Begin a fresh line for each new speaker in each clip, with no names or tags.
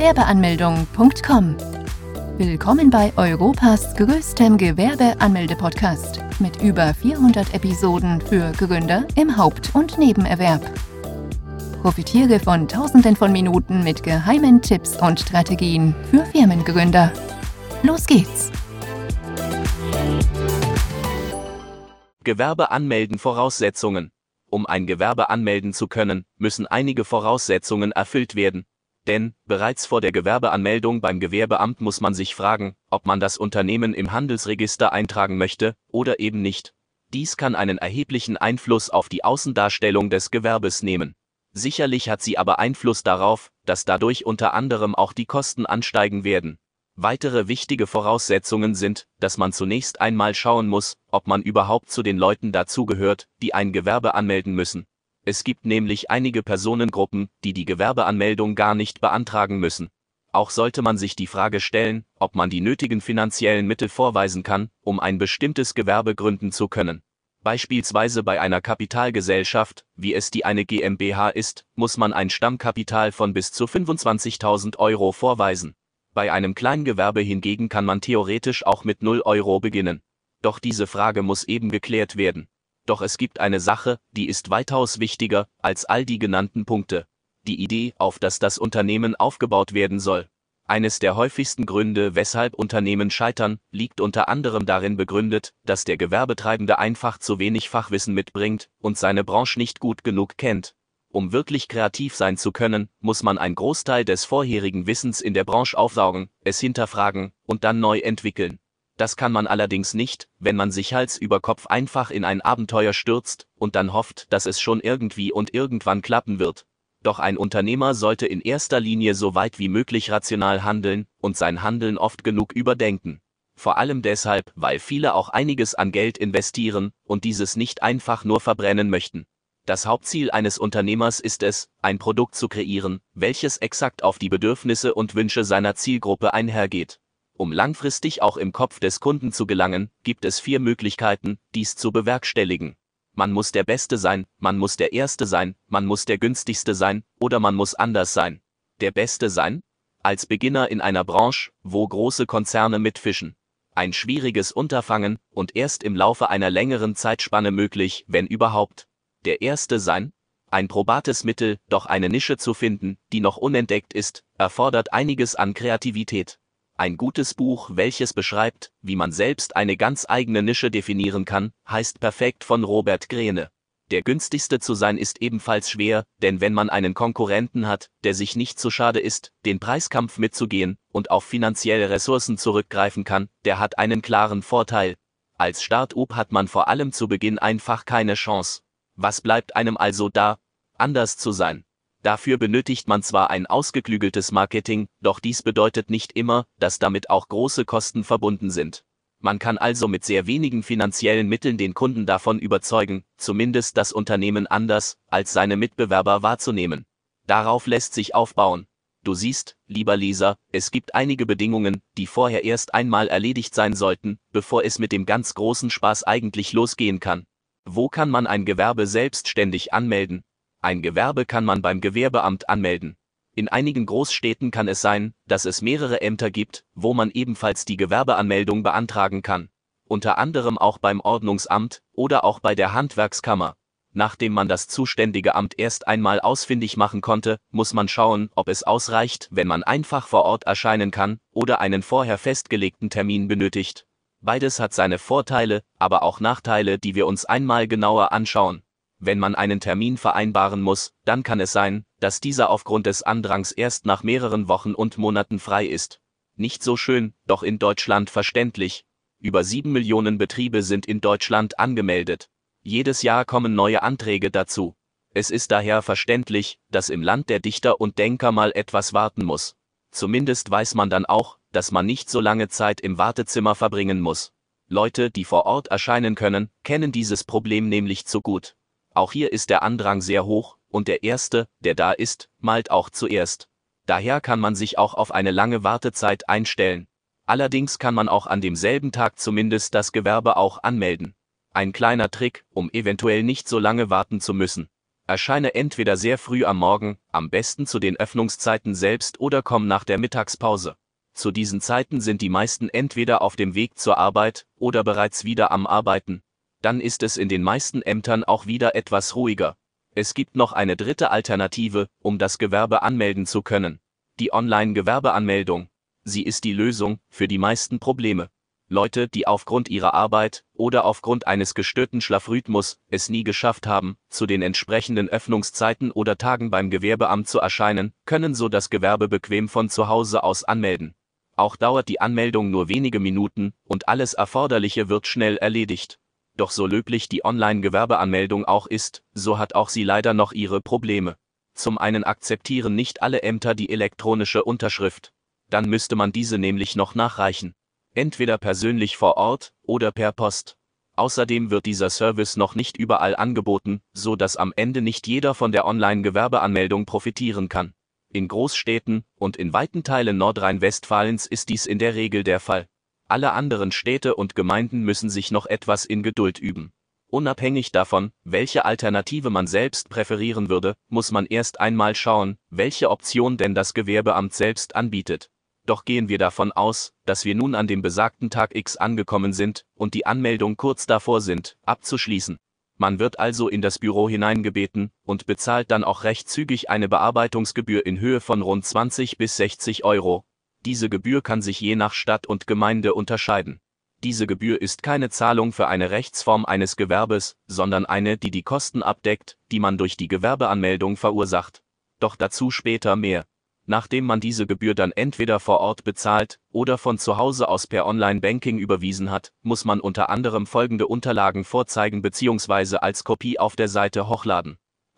Gewerbeanmeldung.com. Willkommen bei Europas größtem Gewerbeanmelde-Podcast mit über 400 Episoden für Gründer im Haupt- und Nebenerwerb. Profitiere von Tausenden von Minuten mit geheimen Tipps und Strategien für Firmengründer. Los geht's!
Gewerbe anmelden Voraussetzungen. Um ein Gewerbe anmelden zu können, müssen einige Voraussetzungen erfüllt werden. Denn bereits vor der Gewerbeanmeldung beim Gewerbeamt muss man sich fragen, ob man das Unternehmen im Handelsregister eintragen möchte oder eben nicht. Dies kann einen erheblichen Einfluss auf die Außendarstellung des Gewerbes nehmen. Sicherlich hat sie aber Einfluss darauf, dass dadurch unter anderem auch die Kosten ansteigen werden. Weitere wichtige Voraussetzungen sind, dass man zunächst einmal schauen muss, ob man überhaupt zu den Leuten dazugehört, die ein Gewerbe anmelden müssen. Es gibt nämlich einige Personengruppen, die die Gewerbeanmeldung gar nicht beantragen müssen. Auch sollte man sich die Frage stellen, ob man die nötigen finanziellen Mittel vorweisen kann, um ein bestimmtes Gewerbe gründen zu können. Beispielsweise bei einer Kapitalgesellschaft, wie es die eine GmbH ist, muss man ein Stammkapital von bis zu 25.000 Euro vorweisen. Bei einem Kleingewerbe hingegen kann man theoretisch auch mit 0 Euro beginnen. Doch diese Frage muss eben geklärt werden. Doch es gibt eine Sache, die ist weitaus wichtiger als all die genannten Punkte. Die Idee, auf das das Unternehmen aufgebaut werden soll. Eines der häufigsten Gründe, weshalb Unternehmen scheitern, liegt unter anderem darin begründet, dass der Gewerbetreibende einfach zu wenig Fachwissen mitbringt und seine Branche nicht gut genug kennt. Um wirklich kreativ sein zu können, muss man einen Großteil des vorherigen Wissens in der Branche aufsaugen, es hinterfragen und dann neu entwickeln. Das kann man allerdings nicht, wenn man sich Hals über Kopf einfach in ein Abenteuer stürzt und dann hofft, dass es schon irgendwie und irgendwann klappen wird. Doch ein Unternehmer sollte in erster Linie so weit wie möglich rational handeln und sein Handeln oft genug überdenken. Vor allem deshalb, weil viele auch einiges an Geld investieren und dieses nicht einfach nur verbrennen möchten. Das Hauptziel eines Unternehmers ist es, ein Produkt zu kreieren, welches exakt auf die Bedürfnisse und Wünsche seiner Zielgruppe einhergeht. Um langfristig auch im Kopf des Kunden zu gelangen, gibt es vier Möglichkeiten, dies zu bewerkstelligen man muss der Beste sein, man muss der Erste sein, man muss der Günstigste sein, oder man muss anders sein. Der Beste sein? Als Beginner in einer Branche, wo große Konzerne mitfischen. Ein schwieriges Unterfangen und erst im Laufe einer längeren Zeitspanne möglich, wenn überhaupt. Der Erste sein? Ein probates Mittel, doch eine Nische zu finden, die noch unentdeckt ist, erfordert einiges an Kreativität. Ein gutes Buch, welches beschreibt, wie man selbst eine ganz eigene Nische definieren kann, heißt Perfekt von Robert Greene. Der günstigste zu sein ist ebenfalls schwer, denn wenn man einen Konkurrenten hat, der sich nicht zu schade ist, den Preiskampf mitzugehen und auf finanzielle Ressourcen zurückgreifen kann, der hat einen klaren Vorteil. Als Start-up hat man vor allem zu Beginn einfach keine Chance. Was bleibt einem also da? Anders zu sein. Dafür benötigt man zwar ein ausgeklügeltes Marketing, doch dies bedeutet nicht immer, dass damit auch große Kosten verbunden sind. Man kann also mit sehr wenigen finanziellen Mitteln den Kunden davon überzeugen, zumindest das Unternehmen anders als seine Mitbewerber wahrzunehmen. Darauf lässt sich aufbauen. Du siehst, lieber Leser, es gibt einige Bedingungen, die vorher erst einmal erledigt sein sollten, bevor es mit dem ganz großen Spaß eigentlich losgehen kann. Wo kann man ein Gewerbe selbstständig anmelden? Ein Gewerbe kann man beim Gewerbeamt anmelden. In einigen Großstädten kann es sein, dass es mehrere Ämter gibt, wo man ebenfalls die Gewerbeanmeldung beantragen kann. Unter anderem auch beim Ordnungsamt oder auch bei der Handwerkskammer. Nachdem man das zuständige Amt erst einmal ausfindig machen konnte, muss man schauen, ob es ausreicht, wenn man einfach vor Ort erscheinen kann oder einen vorher festgelegten Termin benötigt. Beides hat seine Vorteile, aber auch Nachteile, die wir uns einmal genauer anschauen. Wenn man einen Termin vereinbaren muss, dann kann es sein, dass dieser aufgrund des Andrangs erst nach mehreren Wochen und Monaten frei ist. Nicht so schön, doch in Deutschland verständlich. Über sieben Millionen Betriebe sind in Deutschland angemeldet. Jedes Jahr kommen neue Anträge dazu. Es ist daher verständlich, dass im Land der Dichter und Denker mal etwas warten muss. Zumindest weiß man dann auch, dass man nicht so lange Zeit im Wartezimmer verbringen muss. Leute, die vor Ort erscheinen können, kennen dieses Problem nämlich zu gut. Auch hier ist der Andrang sehr hoch, und der Erste, der da ist, malt auch zuerst. Daher kann man sich auch auf eine lange Wartezeit einstellen. Allerdings kann man auch an demselben Tag zumindest das Gewerbe auch anmelden. Ein kleiner Trick, um eventuell nicht so lange warten zu müssen. Erscheine entweder sehr früh am Morgen, am besten zu den Öffnungszeiten selbst oder komm nach der Mittagspause. Zu diesen Zeiten sind die meisten entweder auf dem Weg zur Arbeit oder bereits wieder am Arbeiten. Dann ist es in den meisten Ämtern auch wieder etwas ruhiger. Es gibt noch eine dritte Alternative, um das Gewerbe anmelden zu können. Die Online-Gewerbeanmeldung. Sie ist die Lösung für die meisten Probleme. Leute, die aufgrund ihrer Arbeit oder aufgrund eines gestörten Schlafrhythmus es nie geschafft haben, zu den entsprechenden Öffnungszeiten oder Tagen beim Gewerbeamt zu erscheinen, können so das Gewerbe bequem von zu Hause aus anmelden. Auch dauert die Anmeldung nur wenige Minuten und alles Erforderliche wird schnell erledigt. Doch so löblich die Online-Gewerbeanmeldung auch ist, so hat auch sie leider noch ihre Probleme. Zum einen akzeptieren nicht alle Ämter die elektronische Unterschrift. Dann müsste man diese nämlich noch nachreichen entweder persönlich vor Ort oder per Post. Außerdem wird dieser Service noch nicht überall angeboten, so dass am Ende nicht jeder von der Online-Gewerbeanmeldung profitieren kann. In Großstädten und in weiten Teilen Nordrhein-Westfalens ist dies in der Regel der Fall. Alle anderen Städte und Gemeinden müssen sich noch etwas in Geduld üben. Unabhängig davon, welche Alternative man selbst präferieren würde, muss man erst einmal schauen, welche Option denn das Gewerbeamt selbst anbietet doch gehen wir davon aus, dass wir nun an dem besagten Tag X angekommen sind und die Anmeldung kurz davor sind, abzuschließen. Man wird also in das Büro hineingebeten und bezahlt dann auch recht zügig eine Bearbeitungsgebühr in Höhe von rund 20 bis 60 Euro. Diese Gebühr kann sich je nach Stadt und Gemeinde unterscheiden. Diese Gebühr ist keine Zahlung für eine Rechtsform eines Gewerbes, sondern eine, die die Kosten abdeckt, die man durch die Gewerbeanmeldung verursacht. Doch dazu später mehr nachdem man diese Gebühr dann entweder vor Ort bezahlt oder von zu Hause aus per Online-Banking überwiesen hat, muss man unter anderem folgende Unterlagen vorzeigen bzw. als Kopie auf der Seite hochladen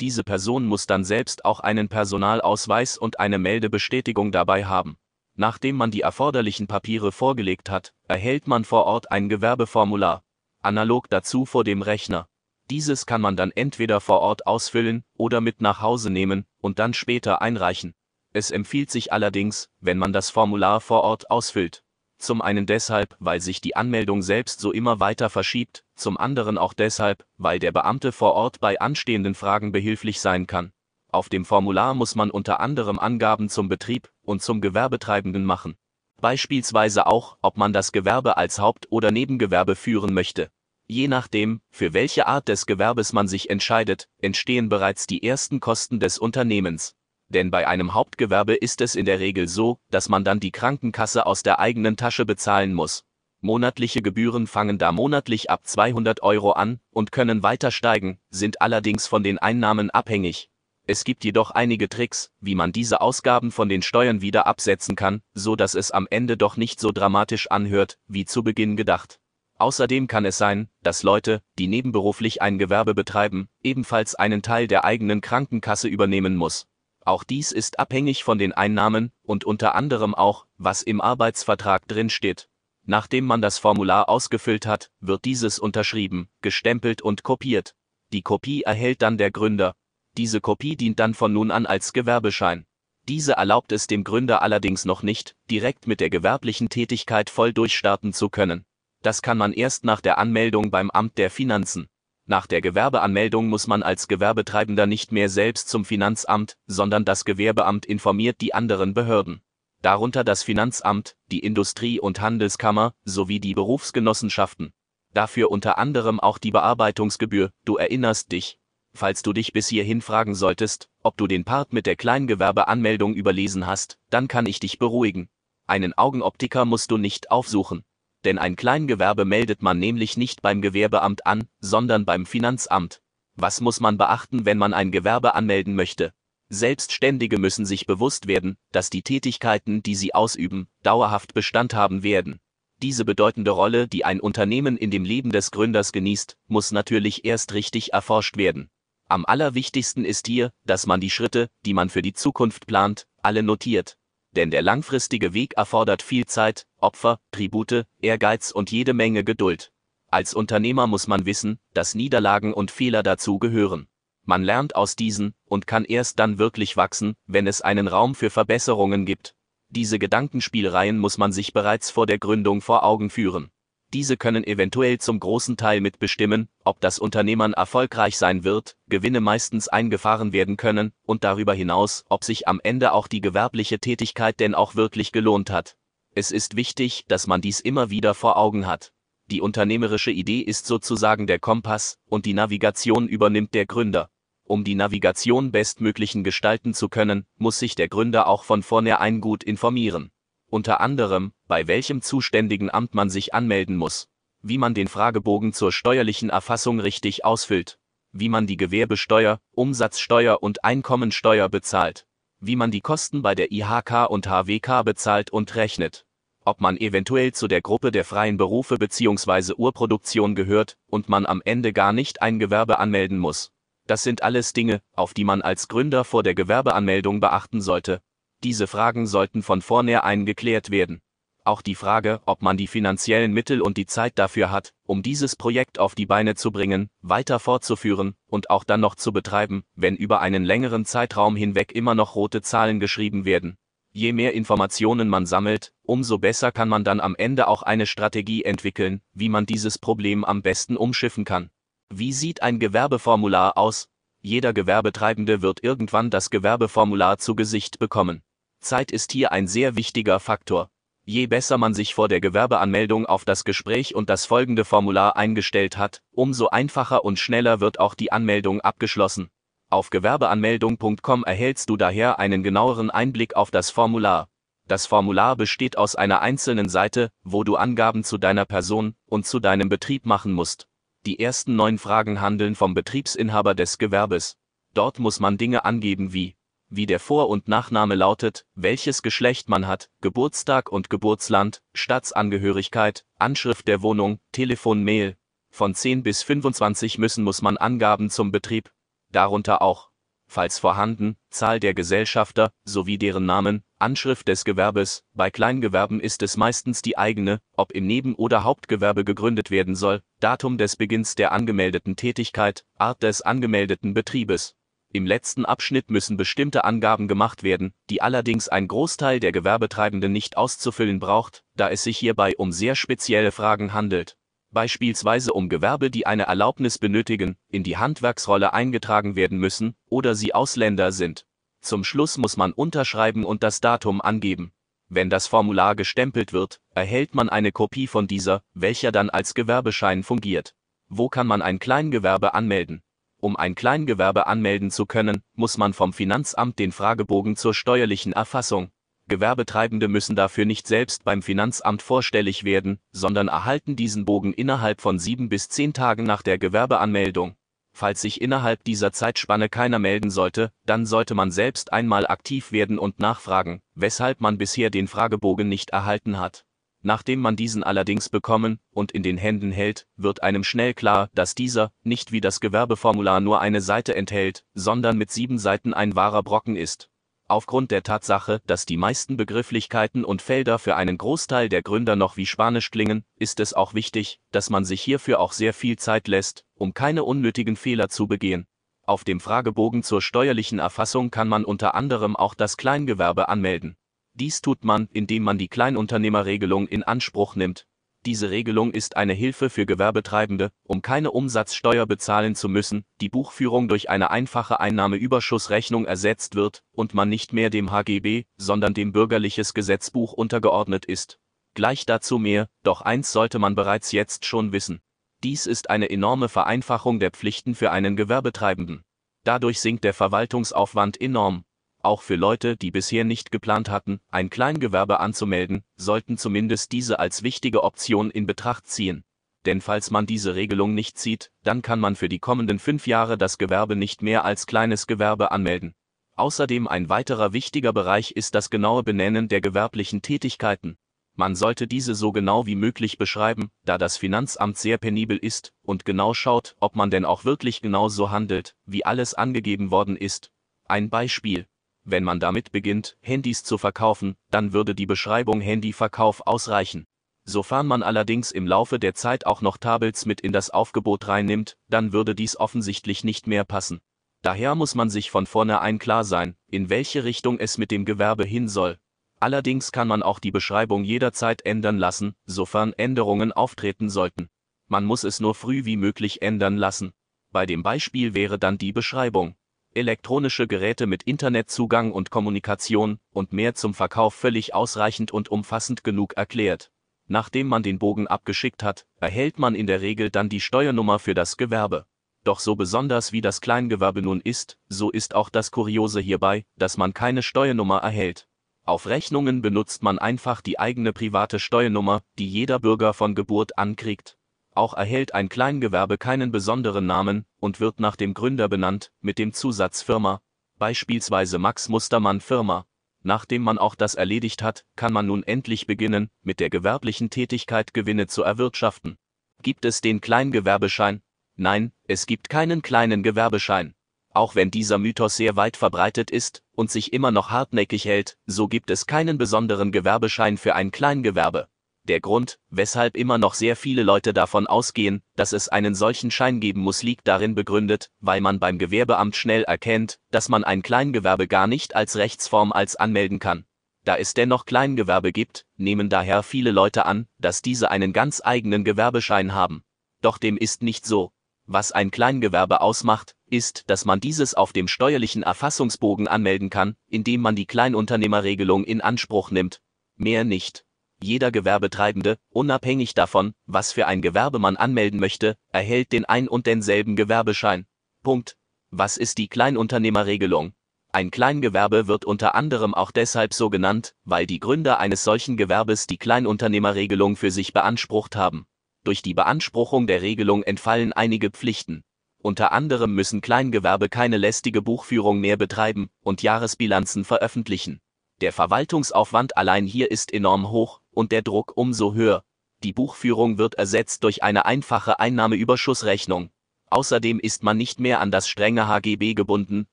diese Person muss dann selbst auch einen Personalausweis und eine Meldebestätigung dabei haben. Nachdem man die erforderlichen Papiere vorgelegt hat, erhält man vor Ort ein Gewerbeformular. Analog dazu vor dem Rechner. Dieses kann man dann entweder vor Ort ausfüllen oder mit nach Hause nehmen und dann später einreichen. Es empfiehlt sich allerdings, wenn man das Formular vor Ort ausfüllt. Zum einen deshalb, weil sich die Anmeldung selbst so immer weiter verschiebt, zum anderen auch deshalb, weil der Beamte vor Ort bei anstehenden Fragen behilflich sein kann. Auf dem Formular muss man unter anderem Angaben zum Betrieb und zum Gewerbetreibenden machen. Beispielsweise auch, ob man das Gewerbe als Haupt- oder Nebengewerbe führen möchte. Je nachdem, für welche Art des Gewerbes man sich entscheidet, entstehen bereits die ersten Kosten des Unternehmens denn bei einem Hauptgewerbe ist es in der Regel so, dass man dann die Krankenkasse aus der eigenen Tasche bezahlen muss. Monatliche Gebühren fangen da monatlich ab 200 Euro an und können weiter steigen, sind allerdings von den Einnahmen abhängig. Es gibt jedoch einige Tricks, wie man diese Ausgaben von den Steuern wieder absetzen kann, so dass es am Ende doch nicht so dramatisch anhört, wie zu Beginn gedacht. Außerdem kann es sein, dass Leute, die nebenberuflich ein Gewerbe betreiben, ebenfalls einen Teil der eigenen Krankenkasse übernehmen muss. Auch dies ist abhängig von den Einnahmen und unter anderem auch, was im Arbeitsvertrag drinsteht. Nachdem man das Formular ausgefüllt hat, wird dieses unterschrieben, gestempelt und kopiert. Die Kopie erhält dann der Gründer. Diese Kopie dient dann von nun an als Gewerbeschein. Diese erlaubt es dem Gründer allerdings noch nicht, direkt mit der gewerblichen Tätigkeit voll durchstarten zu können. Das kann man erst nach der Anmeldung beim Amt der Finanzen. Nach der Gewerbeanmeldung muss man als Gewerbetreibender nicht mehr selbst zum Finanzamt, sondern das Gewerbeamt informiert die anderen Behörden. Darunter das Finanzamt, die Industrie- und Handelskammer sowie die Berufsgenossenschaften. Dafür unter anderem auch die Bearbeitungsgebühr, du erinnerst dich. Falls du dich bis hierhin fragen solltest, ob du den Part mit der Kleingewerbeanmeldung überlesen hast, dann kann ich dich beruhigen. Einen Augenoptiker musst du nicht aufsuchen denn ein Kleingewerbe meldet man nämlich nicht beim Gewerbeamt an, sondern beim Finanzamt. Was muss man beachten, wenn man ein Gewerbe anmelden möchte? Selbstständige müssen sich bewusst werden, dass die Tätigkeiten, die sie ausüben, dauerhaft Bestand haben werden. Diese bedeutende Rolle, die ein Unternehmen in dem Leben des Gründers genießt, muss natürlich erst richtig erforscht werden. Am allerwichtigsten ist hier, dass man die Schritte, die man für die Zukunft plant, alle notiert. Denn der langfristige Weg erfordert viel Zeit, Opfer, Tribute, Ehrgeiz und jede Menge Geduld. Als Unternehmer muss man wissen, dass Niederlagen und Fehler dazu gehören. Man lernt aus diesen und kann erst dann wirklich wachsen, wenn es einen Raum für Verbesserungen gibt. Diese Gedankenspielreihen muss man sich bereits vor der Gründung vor Augen führen. Diese können eventuell zum großen Teil mitbestimmen, ob das Unternehmen erfolgreich sein wird, Gewinne meistens eingefahren werden können und darüber hinaus, ob sich am Ende auch die gewerbliche Tätigkeit denn auch wirklich gelohnt hat. Es ist wichtig, dass man dies immer wieder vor Augen hat. Die unternehmerische Idee ist sozusagen der Kompass und die Navigation übernimmt der Gründer. Um die Navigation bestmöglichen gestalten zu können, muss sich der Gründer auch von vornherein gut informieren unter anderem, bei welchem zuständigen Amt man sich anmelden muss, wie man den Fragebogen zur steuerlichen Erfassung richtig ausfüllt, wie man die Gewerbesteuer, Umsatzsteuer und Einkommensteuer bezahlt, wie man die Kosten bei der IHK und HWK bezahlt und rechnet, ob man eventuell zu der Gruppe der freien Berufe bzw. Urproduktion gehört und man am Ende gar nicht ein Gewerbe anmelden muss. Das sind alles Dinge, auf die man als Gründer vor der Gewerbeanmeldung beachten sollte, diese Fragen sollten von vornherein geklärt werden. Auch die Frage, ob man die finanziellen Mittel und die Zeit dafür hat, um dieses Projekt auf die Beine zu bringen, weiter fortzuführen und auch dann noch zu betreiben, wenn über einen längeren Zeitraum hinweg immer noch rote Zahlen geschrieben werden. Je mehr Informationen man sammelt, umso besser kann man dann am Ende auch eine Strategie entwickeln, wie man dieses Problem am besten umschiffen kann. Wie sieht ein Gewerbeformular aus? Jeder Gewerbetreibende wird irgendwann das Gewerbeformular zu Gesicht bekommen. Zeit ist hier ein sehr wichtiger Faktor. Je besser man sich vor der Gewerbeanmeldung auf das Gespräch und das folgende Formular eingestellt hat, umso einfacher und schneller wird auch die Anmeldung abgeschlossen. Auf gewerbeanmeldung.com erhältst du daher einen genaueren Einblick auf das Formular. Das Formular besteht aus einer einzelnen Seite, wo du Angaben zu deiner Person und zu deinem Betrieb machen musst. Die ersten neun Fragen handeln vom Betriebsinhaber des Gewerbes. Dort muss man Dinge angeben wie wie der Vor- und Nachname lautet, welches Geschlecht man hat, Geburtstag und Geburtsland, Staatsangehörigkeit, Anschrift der Wohnung, Telefon, Mail. Von 10 bis 25 müssen muss man Angaben zum Betrieb, darunter auch, falls vorhanden, Zahl der Gesellschafter sowie deren Namen, Anschrift des Gewerbes, bei Kleingewerben ist es meistens die eigene, ob im Neben- oder Hauptgewerbe gegründet werden soll, Datum des Beginns der angemeldeten Tätigkeit, Art des angemeldeten Betriebes, im letzten Abschnitt müssen bestimmte Angaben gemacht werden, die allerdings ein Großteil der Gewerbetreibenden nicht auszufüllen braucht, da es sich hierbei um sehr spezielle Fragen handelt. Beispielsweise um Gewerbe, die eine Erlaubnis benötigen, in die Handwerksrolle eingetragen werden müssen oder sie Ausländer sind. Zum Schluss muss man unterschreiben und das Datum angeben. Wenn das Formular gestempelt wird, erhält man eine Kopie von dieser, welcher dann als Gewerbeschein fungiert. Wo kann man ein Kleingewerbe anmelden? Um ein Kleingewerbe anmelden zu können, muss man vom Finanzamt den Fragebogen zur steuerlichen Erfassung. Gewerbetreibende müssen dafür nicht selbst beim Finanzamt vorstellig werden, sondern erhalten diesen Bogen innerhalb von sieben bis zehn Tagen nach der Gewerbeanmeldung. Falls sich innerhalb dieser Zeitspanne keiner melden sollte, dann sollte man selbst einmal aktiv werden und nachfragen, weshalb man bisher den Fragebogen nicht erhalten hat. Nachdem man diesen allerdings bekommen und in den Händen hält, wird einem schnell klar, dass dieser nicht wie das Gewerbeformular nur eine Seite enthält, sondern mit sieben Seiten ein wahrer Brocken ist. Aufgrund der Tatsache, dass die meisten Begrifflichkeiten und Felder für einen Großteil der Gründer noch wie Spanisch klingen, ist es auch wichtig, dass man sich hierfür auch sehr viel Zeit lässt, um keine unnötigen Fehler zu begehen. Auf dem Fragebogen zur steuerlichen Erfassung kann man unter anderem auch das Kleingewerbe anmelden. Dies tut man, indem man die Kleinunternehmerregelung in Anspruch nimmt. Diese Regelung ist eine Hilfe für Gewerbetreibende, um keine Umsatzsteuer bezahlen zu müssen, die Buchführung durch eine einfache Einnahmeüberschussrechnung ersetzt wird und man nicht mehr dem HGB, sondern dem Bürgerliches Gesetzbuch untergeordnet ist. Gleich dazu mehr, doch eins sollte man bereits jetzt schon wissen. Dies ist eine enorme Vereinfachung der Pflichten für einen Gewerbetreibenden. Dadurch sinkt der Verwaltungsaufwand enorm, auch für Leute, die bisher nicht geplant hatten, ein Kleingewerbe anzumelden, sollten zumindest diese als wichtige Option in Betracht ziehen. Denn falls man diese Regelung nicht zieht, dann kann man für die kommenden fünf Jahre das Gewerbe nicht mehr als kleines Gewerbe anmelden. Außerdem ein weiterer wichtiger Bereich ist das genaue Benennen der gewerblichen Tätigkeiten. Man sollte diese so genau wie möglich beschreiben, da das Finanzamt sehr penibel ist und genau schaut, ob man denn auch wirklich genau so handelt, wie alles angegeben worden ist. Ein Beispiel. Wenn man damit beginnt, Handys zu verkaufen, dann würde die Beschreibung Handyverkauf ausreichen. Sofern man allerdings im Laufe der Zeit auch noch Tables mit in das Aufgebot reinnimmt, dann würde dies offensichtlich nicht mehr passen. Daher muss man sich von vornherein klar sein, in welche Richtung es mit dem Gewerbe hin soll. Allerdings kann man auch die Beschreibung jederzeit ändern lassen, sofern Änderungen auftreten sollten. Man muss es nur früh wie möglich ändern lassen. Bei dem Beispiel wäre dann die Beschreibung. Elektronische Geräte mit Internetzugang und Kommunikation und mehr zum Verkauf völlig ausreichend und umfassend genug erklärt. Nachdem man den Bogen abgeschickt hat, erhält man in der Regel dann die Steuernummer für das Gewerbe. Doch so besonders wie das Kleingewerbe nun ist, so ist auch das Kuriose hierbei, dass man keine Steuernummer erhält. Auf Rechnungen benutzt man einfach die eigene private Steuernummer, die jeder Bürger von Geburt ankriegt. Auch erhält ein Kleingewerbe keinen besonderen Namen und wird nach dem Gründer benannt, mit dem Zusatz Firma, beispielsweise Max Mustermann Firma. Nachdem man auch das erledigt hat, kann man nun endlich beginnen, mit der gewerblichen Tätigkeit Gewinne zu erwirtschaften. Gibt es den Kleingewerbeschein? Nein, es gibt keinen kleinen Gewerbeschein. Auch wenn dieser Mythos sehr weit verbreitet ist und sich immer noch hartnäckig hält, so gibt es keinen besonderen Gewerbeschein für ein Kleingewerbe. Der Grund, weshalb immer noch sehr viele Leute davon ausgehen, dass es einen solchen Schein geben muss, liegt darin begründet, weil man beim Gewerbeamt schnell erkennt, dass man ein Kleingewerbe gar nicht als Rechtsform als anmelden kann. Da es dennoch Kleingewerbe gibt, nehmen daher viele Leute an, dass diese einen ganz eigenen Gewerbeschein haben. Doch dem ist nicht so. Was ein Kleingewerbe ausmacht, ist, dass man dieses auf dem steuerlichen Erfassungsbogen anmelden kann, indem man die Kleinunternehmerregelung in Anspruch nimmt. Mehr nicht. Jeder Gewerbetreibende, unabhängig davon, was für ein Gewerbe man anmelden möchte, erhält den ein und denselben Gewerbeschein. Punkt. Was ist die Kleinunternehmerregelung? Ein Kleingewerbe wird unter anderem auch deshalb so genannt, weil die Gründer eines solchen Gewerbes die Kleinunternehmerregelung für sich beansprucht haben. Durch die Beanspruchung der Regelung entfallen einige Pflichten. Unter anderem müssen Kleingewerbe keine lästige Buchführung mehr betreiben und Jahresbilanzen veröffentlichen. Der Verwaltungsaufwand allein hier ist enorm hoch und der Druck umso höher. Die Buchführung wird ersetzt durch eine einfache Einnahmeüberschussrechnung. Außerdem ist man nicht mehr an das strenge HGB gebunden,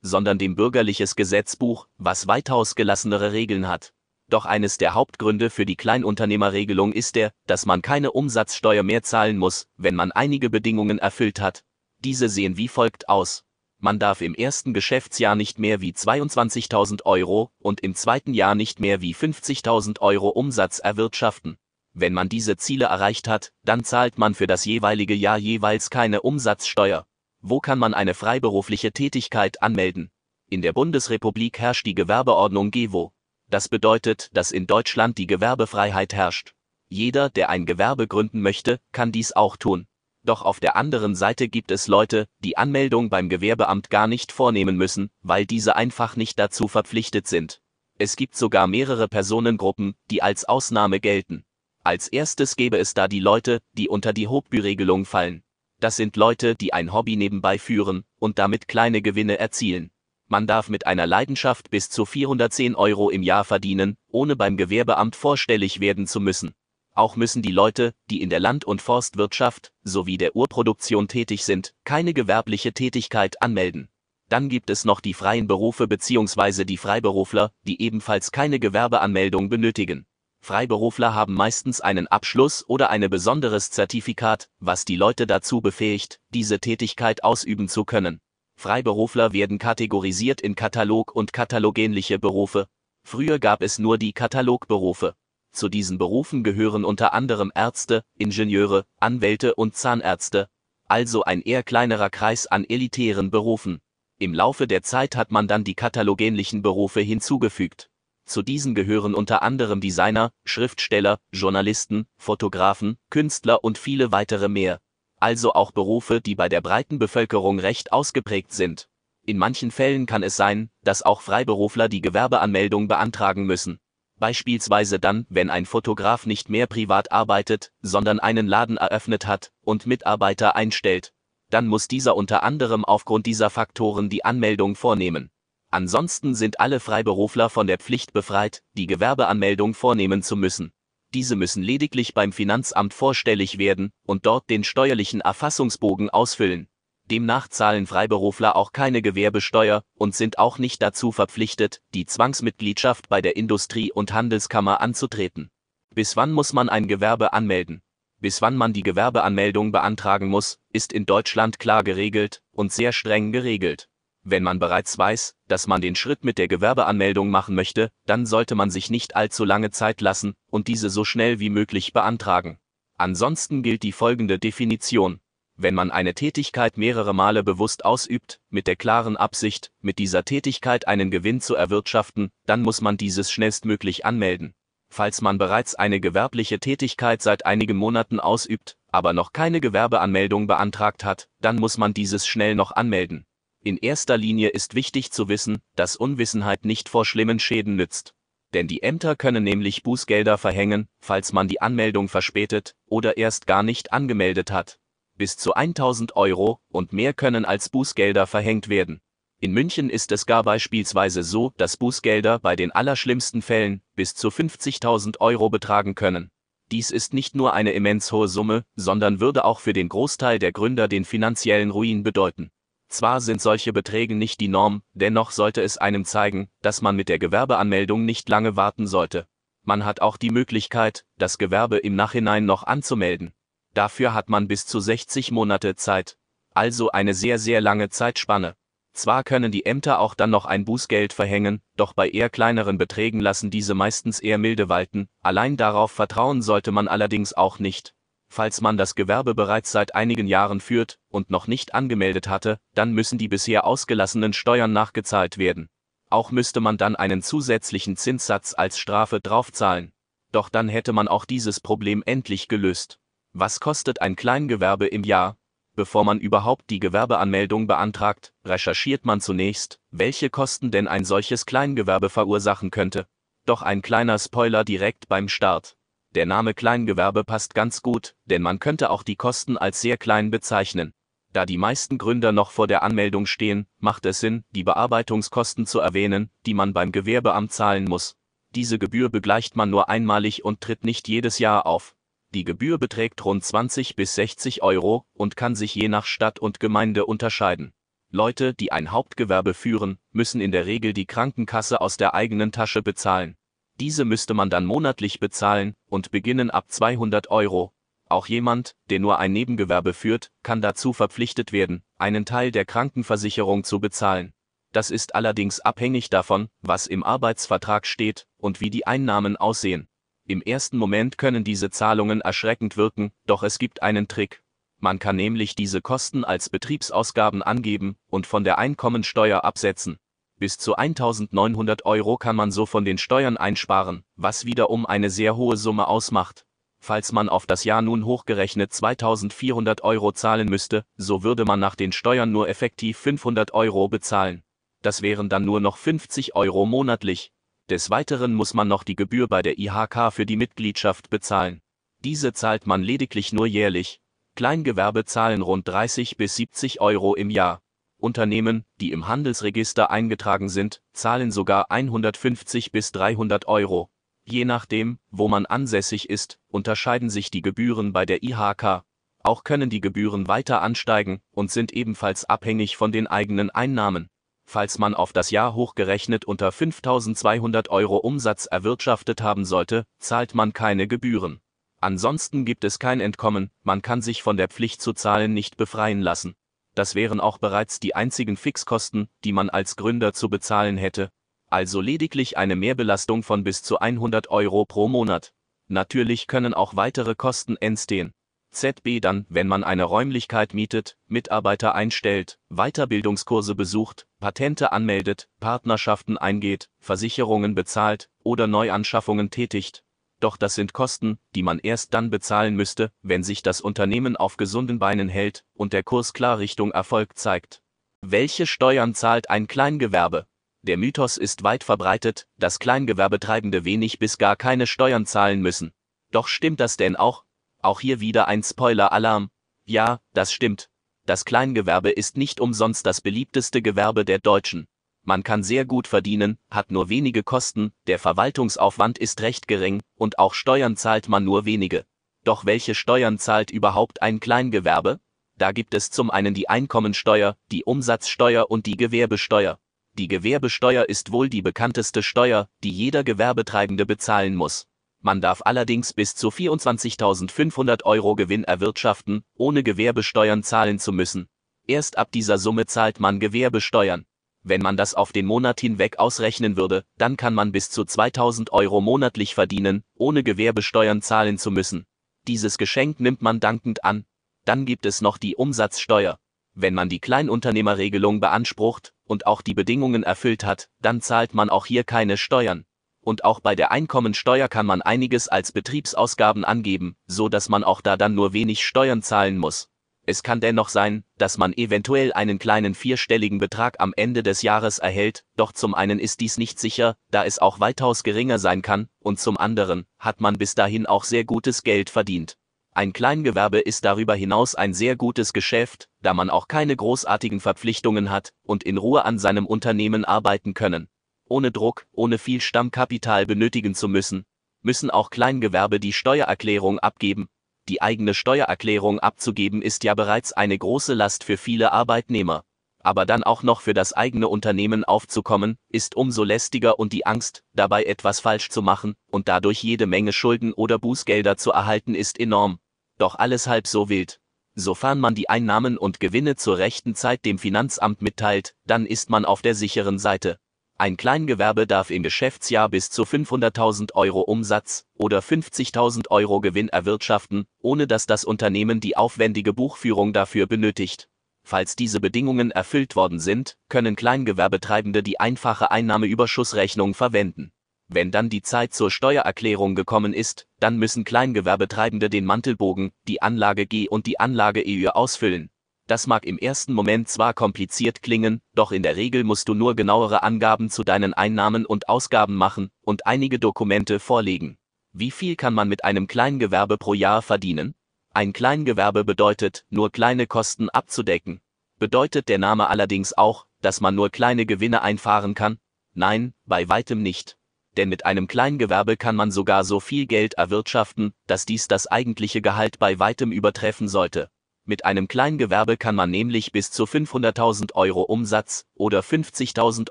sondern dem bürgerliches Gesetzbuch, was weitaus gelassenere Regeln hat. Doch eines der Hauptgründe für die Kleinunternehmerregelung ist der, dass man keine Umsatzsteuer mehr zahlen muss, wenn man einige Bedingungen erfüllt hat. Diese sehen wie folgt aus. Man darf im ersten Geschäftsjahr nicht mehr wie 22.000 Euro und im zweiten Jahr nicht mehr wie 50.000 Euro Umsatz erwirtschaften. Wenn man diese Ziele erreicht hat, dann zahlt man für das jeweilige Jahr jeweils keine Umsatzsteuer. Wo kann man eine freiberufliche Tätigkeit anmelden? In der Bundesrepublik herrscht die Gewerbeordnung GEWO. Das bedeutet, dass in Deutschland die Gewerbefreiheit herrscht. Jeder, der ein Gewerbe gründen möchte, kann dies auch tun. Doch auf der anderen Seite gibt es Leute, die Anmeldung beim Gewerbeamt gar nicht vornehmen müssen, weil diese einfach nicht dazu verpflichtet sind. Es gibt sogar mehrere Personengruppen, die als Ausnahme gelten. Als erstes gäbe es da die Leute, die unter die Hochbüregelung fallen. Das sind Leute, die ein Hobby nebenbei führen und damit kleine Gewinne erzielen. Man darf mit einer Leidenschaft bis zu 410 Euro im Jahr verdienen, ohne beim Gewerbeamt vorstellig werden zu müssen. Auch müssen die Leute, die in der Land- und Forstwirtschaft sowie der Urproduktion tätig sind, keine gewerbliche Tätigkeit anmelden. Dann gibt es noch die freien Berufe bzw. die Freiberufler, die ebenfalls keine Gewerbeanmeldung benötigen. Freiberufler haben meistens einen Abschluss oder ein besonderes Zertifikat, was die Leute dazu befähigt, diese Tätigkeit ausüben zu können. Freiberufler werden kategorisiert in Katalog- und katalogähnliche Berufe. Früher gab es nur die Katalogberufe. Zu diesen Berufen gehören unter anderem Ärzte, Ingenieure, Anwälte und Zahnärzte, also ein eher kleinerer Kreis an elitären Berufen. Im Laufe der Zeit hat man dann die katalogähnlichen Berufe hinzugefügt. Zu diesen gehören unter anderem Designer, Schriftsteller, Journalisten, Fotografen, Künstler und viele weitere mehr also auch Berufe, die bei der breiten Bevölkerung recht ausgeprägt sind. In manchen Fällen kann es sein, dass auch Freiberufler die Gewerbeanmeldung beantragen müssen. Beispielsweise dann, wenn ein Fotograf nicht mehr privat arbeitet, sondern einen Laden eröffnet hat und Mitarbeiter einstellt. Dann muss dieser unter anderem aufgrund dieser Faktoren die Anmeldung vornehmen. Ansonsten sind alle Freiberufler von der Pflicht befreit, die Gewerbeanmeldung vornehmen zu müssen. Diese müssen lediglich beim Finanzamt vorstellig werden und dort den steuerlichen Erfassungsbogen ausfüllen. Demnach zahlen Freiberufler auch keine Gewerbesteuer und sind auch nicht dazu verpflichtet, die Zwangsmitgliedschaft bei der Industrie- und Handelskammer anzutreten. Bis wann muss man ein Gewerbe anmelden? Bis wann man die Gewerbeanmeldung beantragen muss, ist in Deutschland klar geregelt und sehr streng geregelt. Wenn man bereits weiß, dass man den Schritt mit der Gewerbeanmeldung machen möchte, dann sollte man sich nicht allzu lange Zeit lassen und diese so schnell wie möglich beantragen. Ansonsten gilt die folgende Definition. Wenn man eine Tätigkeit mehrere Male bewusst ausübt, mit der klaren Absicht, mit dieser Tätigkeit einen Gewinn zu erwirtschaften, dann muss man dieses schnellstmöglich anmelden. Falls man bereits eine gewerbliche Tätigkeit seit einigen Monaten ausübt, aber noch keine Gewerbeanmeldung beantragt hat, dann muss man dieses schnell noch anmelden. In erster Linie ist wichtig zu wissen, dass Unwissenheit nicht vor schlimmen Schäden nützt. Denn die Ämter können nämlich Bußgelder verhängen, falls man die Anmeldung verspätet oder erst gar nicht angemeldet hat. Bis zu 1000 Euro und mehr können als Bußgelder verhängt werden. In München ist es gar beispielsweise so, dass Bußgelder bei den allerschlimmsten Fällen bis zu 50.000 Euro betragen können. Dies ist nicht nur eine immens hohe Summe, sondern würde auch für den Großteil der Gründer den finanziellen Ruin bedeuten. Zwar sind solche Beträge nicht die Norm, dennoch sollte es einem zeigen, dass man mit der Gewerbeanmeldung nicht lange warten sollte. Man hat auch die Möglichkeit, das Gewerbe im Nachhinein noch anzumelden. Dafür hat man bis zu 60 Monate Zeit. Also eine sehr, sehr lange Zeitspanne. Zwar können die Ämter auch dann noch ein Bußgeld verhängen, doch bei eher kleineren Beträgen lassen diese meistens eher milde walten, allein darauf vertrauen sollte man allerdings auch nicht. Falls man das Gewerbe bereits seit einigen Jahren führt und noch nicht angemeldet hatte, dann müssen die bisher ausgelassenen Steuern nachgezahlt werden. Auch müsste man dann einen zusätzlichen Zinssatz als Strafe draufzahlen. Doch dann hätte man auch dieses Problem endlich gelöst. Was kostet ein Kleingewerbe im Jahr? Bevor man überhaupt die Gewerbeanmeldung beantragt, recherchiert man zunächst, welche Kosten denn ein solches Kleingewerbe verursachen könnte. Doch ein kleiner Spoiler direkt beim Start. Der Name Kleingewerbe passt ganz gut, denn man könnte auch die Kosten als sehr klein bezeichnen. Da die meisten Gründer noch vor der Anmeldung stehen, macht es Sinn, die Bearbeitungskosten zu erwähnen, die man beim Gewerbeamt zahlen muss. Diese Gebühr begleicht man nur einmalig und tritt nicht jedes Jahr auf. Die Gebühr beträgt rund 20 bis 60 Euro und kann sich je nach Stadt und Gemeinde unterscheiden. Leute, die ein Hauptgewerbe führen, müssen in der Regel die Krankenkasse aus der eigenen Tasche bezahlen. Diese müsste man dann monatlich bezahlen und beginnen ab 200 Euro. Auch jemand, der nur ein Nebengewerbe führt, kann dazu verpflichtet werden, einen Teil der Krankenversicherung zu bezahlen. Das ist allerdings abhängig davon, was im Arbeitsvertrag steht und wie die Einnahmen aussehen. Im ersten Moment können diese Zahlungen erschreckend wirken, doch es gibt einen Trick. Man kann nämlich diese Kosten als Betriebsausgaben angeben und von der Einkommensteuer absetzen. Bis zu 1900 Euro kann man so von den Steuern einsparen, was wiederum eine sehr hohe Summe ausmacht. Falls man auf das Jahr nun hochgerechnet 2400 Euro zahlen müsste, so würde man nach den Steuern nur effektiv 500 Euro bezahlen. Das wären dann nur noch 50 Euro monatlich. Des Weiteren muss man noch die Gebühr bei der IHK für die Mitgliedschaft bezahlen. Diese zahlt man lediglich nur jährlich. Kleingewerbe zahlen rund 30 bis 70 Euro im Jahr. Unternehmen, die im Handelsregister eingetragen sind, zahlen sogar 150 bis 300 Euro. Je nachdem, wo man ansässig ist, unterscheiden sich die Gebühren bei der IHK. Auch können die Gebühren weiter ansteigen und sind ebenfalls abhängig von den eigenen Einnahmen. Falls man auf das Jahr hochgerechnet unter 5200 Euro Umsatz erwirtschaftet haben sollte, zahlt man keine Gebühren. Ansonsten gibt es kein Entkommen, man kann sich von der Pflicht zu zahlen nicht befreien lassen das wären auch bereits die einzigen Fixkosten, die man als Gründer zu bezahlen hätte, also lediglich eine Mehrbelastung von bis zu 100 Euro pro Monat. Natürlich können auch weitere Kosten entstehen. ZB dann, wenn man eine Räumlichkeit mietet, Mitarbeiter einstellt, Weiterbildungskurse besucht, Patente anmeldet, Partnerschaften eingeht, Versicherungen bezahlt oder Neuanschaffungen tätigt, doch das sind Kosten, die man erst dann bezahlen müsste, wenn sich das Unternehmen auf gesunden Beinen hält und der Kurs klar Richtung Erfolg zeigt. Welche Steuern zahlt ein Kleingewerbe? Der Mythos ist weit verbreitet, dass Kleingewerbetreibende wenig bis gar keine Steuern zahlen müssen. Doch stimmt das denn auch? Auch hier wieder ein Spoiler-Alarm. Ja, das stimmt. Das Kleingewerbe ist nicht umsonst das beliebteste Gewerbe der Deutschen. Man kann sehr gut verdienen, hat nur wenige Kosten, der Verwaltungsaufwand ist recht gering und auch Steuern zahlt man nur wenige. Doch welche Steuern zahlt überhaupt ein Kleingewerbe? Da gibt es zum einen die Einkommensteuer, die Umsatzsteuer und die Gewerbesteuer. Die Gewerbesteuer ist wohl die bekannteste Steuer, die jeder Gewerbetreibende bezahlen muss. Man darf allerdings bis zu 24.500 Euro Gewinn erwirtschaften, ohne Gewerbesteuern zahlen zu müssen. Erst ab dieser Summe zahlt man Gewerbesteuern. Wenn man das auf den Monat hinweg ausrechnen würde, dann kann man bis zu 2000 Euro monatlich verdienen, ohne Gewerbesteuern zahlen zu müssen. Dieses Geschenk nimmt man dankend an. Dann gibt es noch die Umsatzsteuer. Wenn man die Kleinunternehmerregelung beansprucht und auch die Bedingungen erfüllt hat, dann zahlt man auch hier keine Steuern. Und auch bei der Einkommensteuer kann man einiges als Betriebsausgaben angeben, so dass man auch da dann nur wenig Steuern zahlen muss. Es kann dennoch sein, dass man eventuell einen kleinen vierstelligen Betrag am Ende des Jahres erhält, doch zum einen ist dies nicht sicher, da es auch weitaus geringer sein kann, und zum anderen hat man bis dahin auch sehr gutes Geld verdient. Ein Kleingewerbe ist darüber hinaus ein sehr gutes Geschäft, da man auch keine großartigen Verpflichtungen hat und in Ruhe an seinem Unternehmen arbeiten können. Ohne Druck, ohne viel Stammkapital benötigen zu müssen, müssen auch Kleingewerbe die Steuererklärung abgeben, die eigene Steuererklärung abzugeben ist ja bereits eine große Last für viele Arbeitnehmer. Aber dann auch noch für das eigene Unternehmen aufzukommen, ist umso lästiger und die Angst, dabei etwas falsch zu machen und dadurch jede Menge Schulden oder Bußgelder zu erhalten, ist enorm. Doch alles halb so wild. Sofern man die Einnahmen und Gewinne zur rechten Zeit dem Finanzamt mitteilt, dann ist man auf der sicheren Seite. Ein Kleingewerbe darf im Geschäftsjahr bis zu 500.000 Euro Umsatz oder 50.000 Euro Gewinn erwirtschaften, ohne dass das Unternehmen die aufwendige Buchführung dafür benötigt. Falls diese Bedingungen erfüllt worden sind, können Kleingewerbetreibende die einfache Einnahmeüberschussrechnung verwenden. Wenn dann die Zeit zur Steuererklärung gekommen ist, dann müssen Kleingewerbetreibende den Mantelbogen, die Anlage G und die Anlage EU ausfüllen. Das mag im ersten Moment zwar kompliziert klingen, doch in der Regel musst du nur genauere Angaben zu deinen Einnahmen und Ausgaben machen und einige Dokumente vorlegen. Wie viel kann man mit einem Kleingewerbe pro Jahr verdienen? Ein Kleingewerbe bedeutet, nur kleine Kosten abzudecken. Bedeutet der Name allerdings auch, dass man nur kleine Gewinne einfahren kann? Nein, bei weitem nicht. Denn mit einem Kleingewerbe kann man sogar so viel Geld erwirtschaften, dass dies das eigentliche Gehalt bei weitem übertreffen sollte. Mit einem Kleingewerbe kann man nämlich bis zu 500.000 Euro Umsatz oder 50.000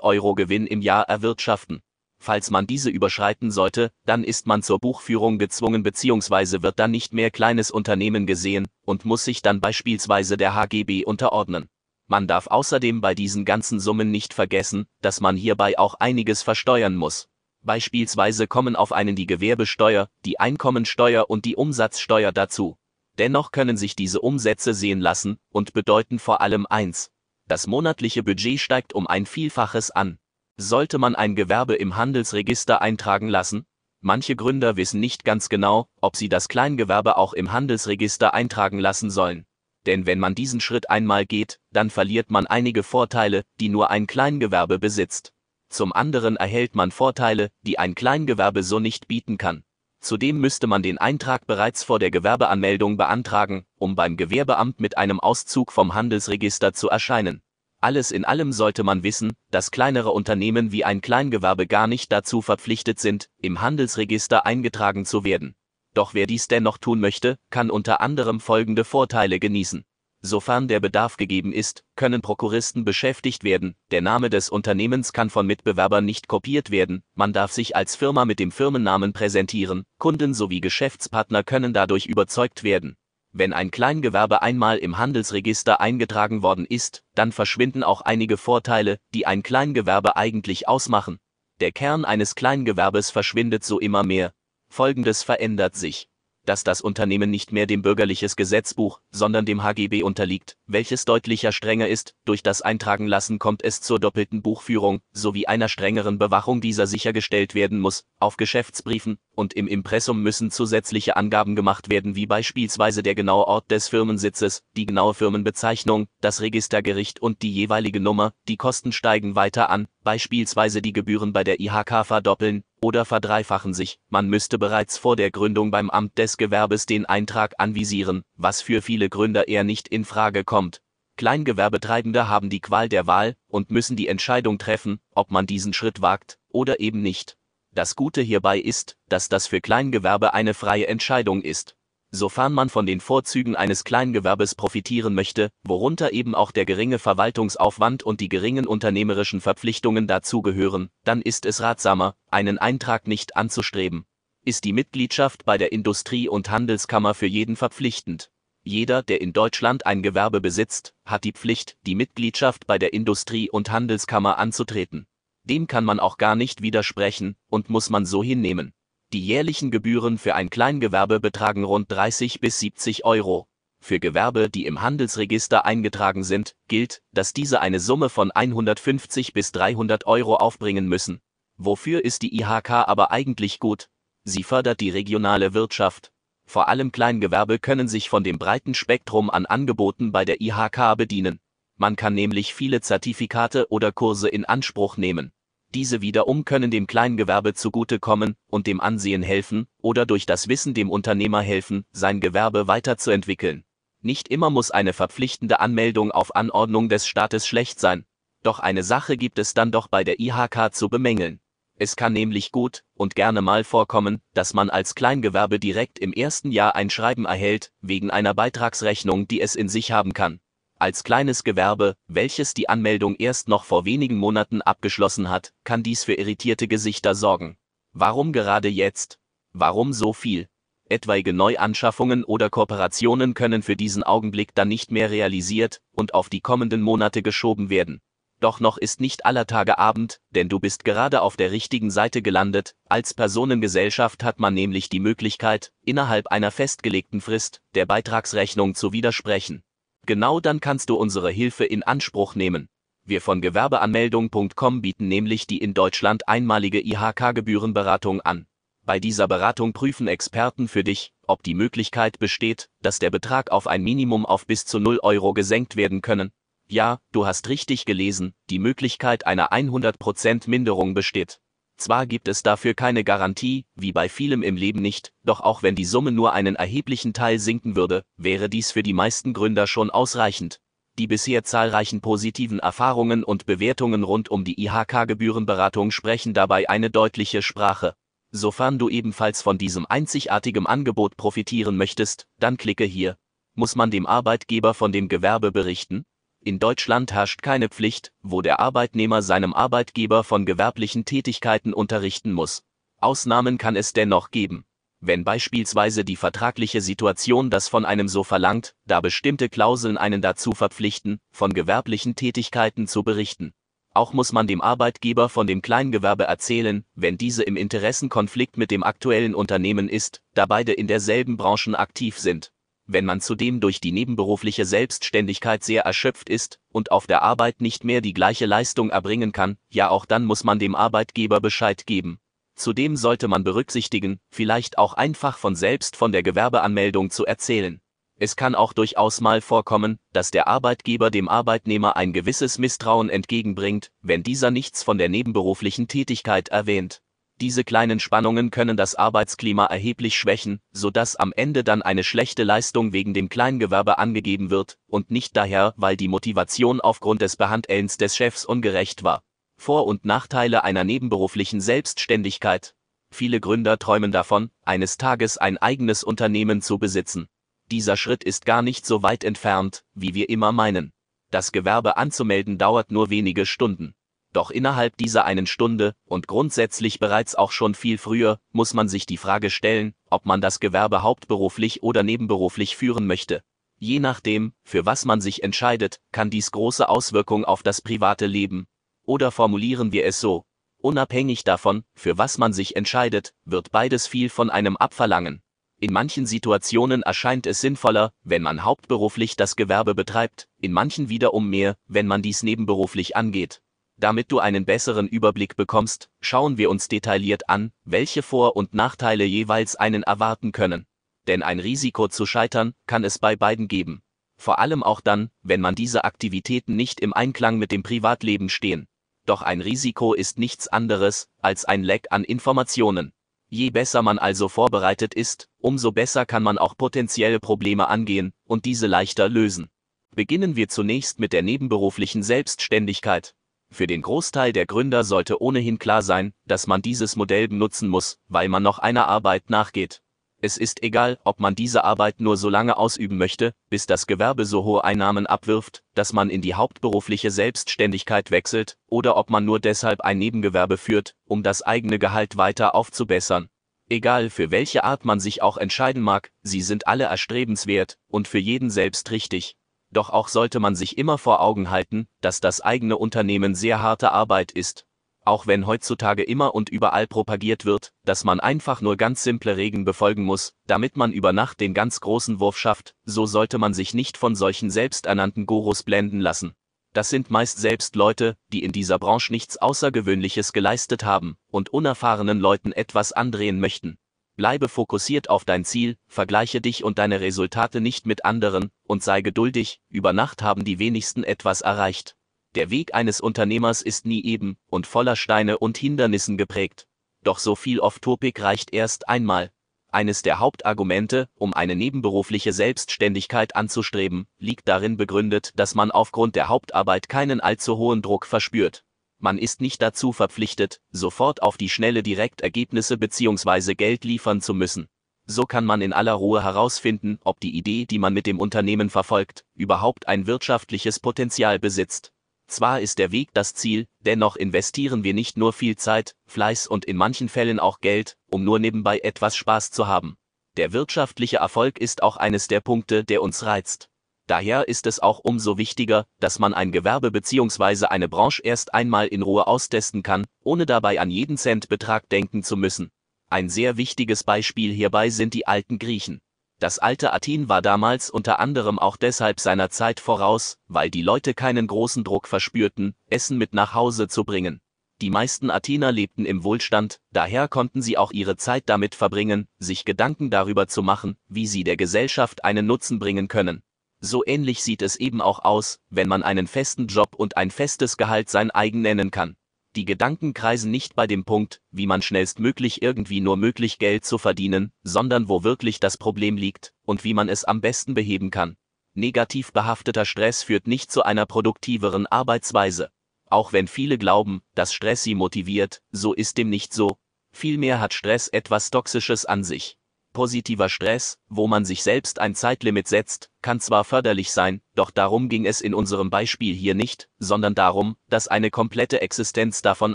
Euro Gewinn im Jahr erwirtschaften. Falls man diese überschreiten sollte, dann ist man zur Buchführung gezwungen bzw. wird dann nicht mehr kleines Unternehmen gesehen und muss sich dann beispielsweise der HGB unterordnen. Man darf außerdem bei diesen ganzen Summen nicht vergessen, dass man hierbei auch einiges versteuern muss. Beispielsweise kommen auf einen die Gewerbesteuer, die Einkommensteuer und die Umsatzsteuer dazu. Dennoch können sich diese Umsätze sehen lassen und bedeuten vor allem eins. Das monatliche Budget steigt um ein Vielfaches an. Sollte man ein Gewerbe im Handelsregister eintragen lassen? Manche Gründer wissen nicht ganz genau, ob sie das Kleingewerbe auch im Handelsregister eintragen lassen sollen. Denn wenn man diesen Schritt einmal geht, dann verliert man einige Vorteile, die nur ein Kleingewerbe besitzt. Zum anderen erhält man Vorteile, die ein Kleingewerbe so nicht bieten kann. Zudem müsste man den Eintrag bereits vor der Gewerbeanmeldung beantragen, um beim Gewerbeamt mit einem Auszug vom Handelsregister zu erscheinen. Alles in allem sollte man wissen, dass kleinere Unternehmen wie ein Kleingewerbe gar nicht dazu verpflichtet sind, im Handelsregister eingetragen zu werden. Doch wer dies dennoch tun möchte, kann unter anderem folgende Vorteile genießen. Sofern der Bedarf gegeben ist, können Prokuristen beschäftigt werden, der Name des Unternehmens kann von Mitbewerbern nicht kopiert werden, man darf sich als Firma mit dem Firmennamen präsentieren, Kunden sowie Geschäftspartner können dadurch überzeugt werden. Wenn ein Kleingewerbe einmal im Handelsregister eingetragen worden ist, dann verschwinden auch einige Vorteile, die ein Kleingewerbe eigentlich ausmachen. Der Kern eines Kleingewerbes verschwindet so immer mehr. Folgendes verändert sich dass das Unternehmen nicht mehr dem bürgerliches Gesetzbuch, sondern dem HGB unterliegt, welches deutlicher strenger ist, durch das Eintragen lassen kommt es zur doppelten Buchführung, sowie einer strengeren Bewachung dieser sichergestellt werden muss, auf Geschäftsbriefen und im Impressum müssen zusätzliche Angaben gemacht werden wie beispielsweise der genaue Ort des Firmensitzes, die genaue Firmenbezeichnung, das Registergericht und die jeweilige Nummer, die Kosten steigen weiter an, beispielsweise die Gebühren bei der IHK verdoppeln, oder verdreifachen sich, man müsste bereits vor der Gründung beim Amt des Gewerbes den Eintrag anvisieren, was für viele Gründer eher nicht in Frage kommt. Kleingewerbetreibende haben die Qual der Wahl und müssen die Entscheidung treffen, ob man diesen Schritt wagt oder eben nicht. Das Gute hierbei ist, dass das für Kleingewerbe eine freie Entscheidung ist. Sofern man von den Vorzügen eines Kleingewerbes profitieren möchte, worunter eben auch der geringe Verwaltungsaufwand und die geringen unternehmerischen Verpflichtungen dazugehören, dann ist es ratsamer, einen Eintrag nicht anzustreben. Ist die Mitgliedschaft bei der Industrie- und Handelskammer für jeden verpflichtend? Jeder, der in Deutschland ein Gewerbe besitzt, hat die Pflicht, die Mitgliedschaft bei der Industrie- und Handelskammer anzutreten. Dem kann man auch gar nicht widersprechen und muss man so hinnehmen. Die jährlichen Gebühren für ein Kleingewerbe betragen rund 30 bis 70 Euro. Für Gewerbe, die im Handelsregister eingetragen sind, gilt, dass diese eine Summe von 150 bis 300 Euro aufbringen müssen. Wofür ist die IHK aber eigentlich gut? Sie fördert die regionale Wirtschaft, vor allem Kleingewerbe können sich von dem breiten Spektrum an Angeboten bei der IHK bedienen. Man kann nämlich viele Zertifikate oder Kurse in Anspruch nehmen. Diese wiederum können dem Kleingewerbe zugutekommen und dem Ansehen helfen oder durch das Wissen dem Unternehmer helfen, sein Gewerbe weiterzuentwickeln. Nicht immer muss eine verpflichtende Anmeldung auf Anordnung des Staates schlecht sein. Doch eine Sache gibt es dann doch bei der IHK zu bemängeln. Es kann nämlich gut und gerne mal vorkommen, dass man als Kleingewerbe direkt im ersten Jahr ein Schreiben erhält, wegen einer Beitragsrechnung, die es in sich haben kann. Als kleines Gewerbe, welches die Anmeldung erst noch vor wenigen Monaten abgeschlossen hat, kann dies für irritierte Gesichter sorgen. Warum gerade jetzt? Warum so viel? Etwaige Neuanschaffungen oder Kooperationen können für diesen Augenblick dann nicht mehr realisiert und auf die kommenden Monate geschoben werden. Doch noch ist nicht aller Tage Abend, denn du bist gerade auf der richtigen Seite gelandet. Als Personengesellschaft hat man nämlich die Möglichkeit, innerhalb einer festgelegten Frist der Beitragsrechnung zu widersprechen. Genau dann kannst du unsere Hilfe in Anspruch nehmen. Wir von Gewerbeanmeldung.com bieten nämlich die in Deutschland einmalige IHK-Gebührenberatung an. Bei dieser Beratung prüfen Experten für dich, ob die Möglichkeit besteht, dass der Betrag auf ein Minimum auf bis zu 0 Euro gesenkt werden können ja, du hast richtig gelesen, die Möglichkeit einer 100% Minderung besteht. Zwar gibt es dafür keine Garantie, wie bei vielem im Leben nicht, doch auch wenn die Summe nur einen erheblichen Teil sinken würde, wäre dies für die meisten Gründer schon ausreichend. Die bisher zahlreichen positiven Erfahrungen und Bewertungen rund um die IHK-Gebührenberatung sprechen dabei eine deutliche Sprache. Sofern du ebenfalls von diesem einzigartigen Angebot profitieren möchtest, dann klicke hier. Muss man dem Arbeitgeber von dem Gewerbe berichten? In Deutschland herrscht keine Pflicht, wo der Arbeitnehmer seinem Arbeitgeber von gewerblichen Tätigkeiten unterrichten muss. Ausnahmen kann es dennoch geben. Wenn beispielsweise die vertragliche Situation das von einem so verlangt, da bestimmte Klauseln einen dazu verpflichten, von gewerblichen Tätigkeiten zu berichten. Auch muss man dem Arbeitgeber von dem Kleingewerbe erzählen, wenn diese im Interessenkonflikt mit dem aktuellen Unternehmen ist, da beide in derselben Branchen aktiv sind. Wenn man zudem durch die nebenberufliche Selbstständigkeit sehr erschöpft ist und auf der Arbeit nicht mehr die gleiche Leistung erbringen kann, ja auch dann muss man dem Arbeitgeber Bescheid geben. Zudem sollte man berücksichtigen, vielleicht auch einfach von selbst von der Gewerbeanmeldung zu erzählen. Es kann auch durchaus mal vorkommen, dass der Arbeitgeber dem Arbeitnehmer ein gewisses Misstrauen entgegenbringt, wenn dieser nichts von der nebenberuflichen Tätigkeit erwähnt. Diese kleinen Spannungen können das Arbeitsklima erheblich schwächen, so dass am Ende dann eine schlechte Leistung wegen dem Kleingewerbe angegeben wird und nicht daher, weil die Motivation aufgrund des Behandelns des Chefs ungerecht war. Vor- und Nachteile einer nebenberuflichen Selbstständigkeit. Viele Gründer träumen davon, eines Tages ein eigenes Unternehmen zu besitzen. Dieser Schritt ist gar nicht so weit entfernt, wie wir immer meinen. Das Gewerbe anzumelden dauert nur wenige Stunden. Doch innerhalb dieser einen Stunde und grundsätzlich bereits auch schon viel früher muss man sich die Frage stellen, ob man das Gewerbe hauptberuflich oder nebenberuflich führen möchte. Je nachdem, für was man sich entscheidet, kann dies große Auswirkungen auf das private Leben. Oder formulieren wir es so. Unabhängig davon, für was man sich entscheidet, wird beides viel von einem abverlangen. In manchen Situationen erscheint es sinnvoller, wenn man hauptberuflich das Gewerbe betreibt, in manchen wiederum mehr, wenn man dies nebenberuflich angeht. Damit du einen besseren Überblick bekommst, schauen wir uns detailliert an, welche Vor- und Nachteile jeweils einen erwarten können. Denn ein Risiko zu scheitern kann es bei beiden geben. Vor allem auch dann, wenn man diese Aktivitäten nicht im Einklang mit dem Privatleben stehen. Doch ein Risiko ist nichts anderes als ein Leck an Informationen. Je besser man also vorbereitet ist, umso besser kann man auch potenzielle Probleme angehen und diese leichter lösen. Beginnen wir zunächst mit der nebenberuflichen Selbstständigkeit. Für den Großteil der Gründer sollte ohnehin klar sein, dass man dieses Modell benutzen muss, weil man noch einer Arbeit nachgeht. Es ist egal, ob man diese Arbeit nur so lange ausüben möchte, bis das Gewerbe so hohe Einnahmen abwirft, dass man in die hauptberufliche Selbstständigkeit wechselt, oder ob man nur deshalb ein Nebengewerbe führt, um das eigene Gehalt weiter aufzubessern. Egal für welche Art man sich auch entscheiden mag, sie sind alle erstrebenswert und für jeden selbst richtig doch auch sollte man sich immer vor Augen halten, dass das eigene Unternehmen sehr harte Arbeit ist. Auch wenn heutzutage immer und überall propagiert wird, dass man einfach nur ganz simple Regeln befolgen muss, damit man über Nacht den ganz großen Wurf schafft, so sollte man sich nicht von solchen selbsternannten Gurus blenden lassen. Das sind meist selbst Leute, die in dieser Branche nichts Außergewöhnliches geleistet haben und unerfahrenen Leuten etwas andrehen möchten. Bleibe fokussiert auf dein Ziel, vergleiche dich und deine Resultate nicht mit anderen und sei geduldig, über Nacht haben die wenigsten etwas erreicht. Der Weg eines Unternehmers ist nie eben und voller Steine und Hindernissen geprägt. Doch so viel Off-Topic reicht erst einmal. Eines der Hauptargumente, um eine nebenberufliche Selbstständigkeit anzustreben, liegt darin begründet, dass man aufgrund der Hauptarbeit keinen allzu hohen Druck verspürt man ist nicht dazu verpflichtet, sofort auf die Schnelle direkt Ergebnisse bzw. Geld liefern zu müssen. So kann man in aller Ruhe herausfinden, ob die Idee, die man mit dem Unternehmen verfolgt, überhaupt ein wirtschaftliches Potenzial besitzt. Zwar ist der Weg das Ziel, dennoch investieren wir nicht nur viel Zeit, Fleiß und in manchen Fällen auch Geld, um nur nebenbei etwas Spaß zu haben. Der wirtschaftliche Erfolg ist auch eines der Punkte, der uns reizt. Daher ist es auch umso wichtiger, dass man ein Gewerbe bzw. eine Branche erst einmal in Ruhe austesten kann, ohne dabei an jeden Centbetrag denken zu müssen. Ein sehr wichtiges Beispiel hierbei sind die alten Griechen. Das alte Athen war damals unter anderem auch deshalb seiner Zeit voraus, weil die Leute keinen großen Druck verspürten, Essen mit nach Hause zu bringen. Die meisten Athener lebten im Wohlstand, daher konnten sie auch ihre Zeit damit verbringen, sich Gedanken darüber zu machen, wie sie der Gesellschaft einen Nutzen bringen können. So ähnlich sieht es eben auch aus, wenn man einen festen Job und ein festes Gehalt sein eigen nennen kann. Die Gedanken kreisen nicht bei dem Punkt, wie man schnellstmöglich irgendwie nur möglich Geld zu verdienen, sondern wo wirklich das Problem liegt und wie man es am besten beheben kann. Negativ behafteter Stress führt nicht zu einer produktiveren Arbeitsweise. Auch wenn viele glauben, dass Stress sie motiviert, so ist dem nicht so. Vielmehr hat Stress etwas Toxisches an sich. Positiver Stress, wo man sich selbst ein Zeitlimit setzt, kann zwar förderlich sein, doch darum ging es in unserem Beispiel hier nicht, sondern darum, dass eine komplette Existenz davon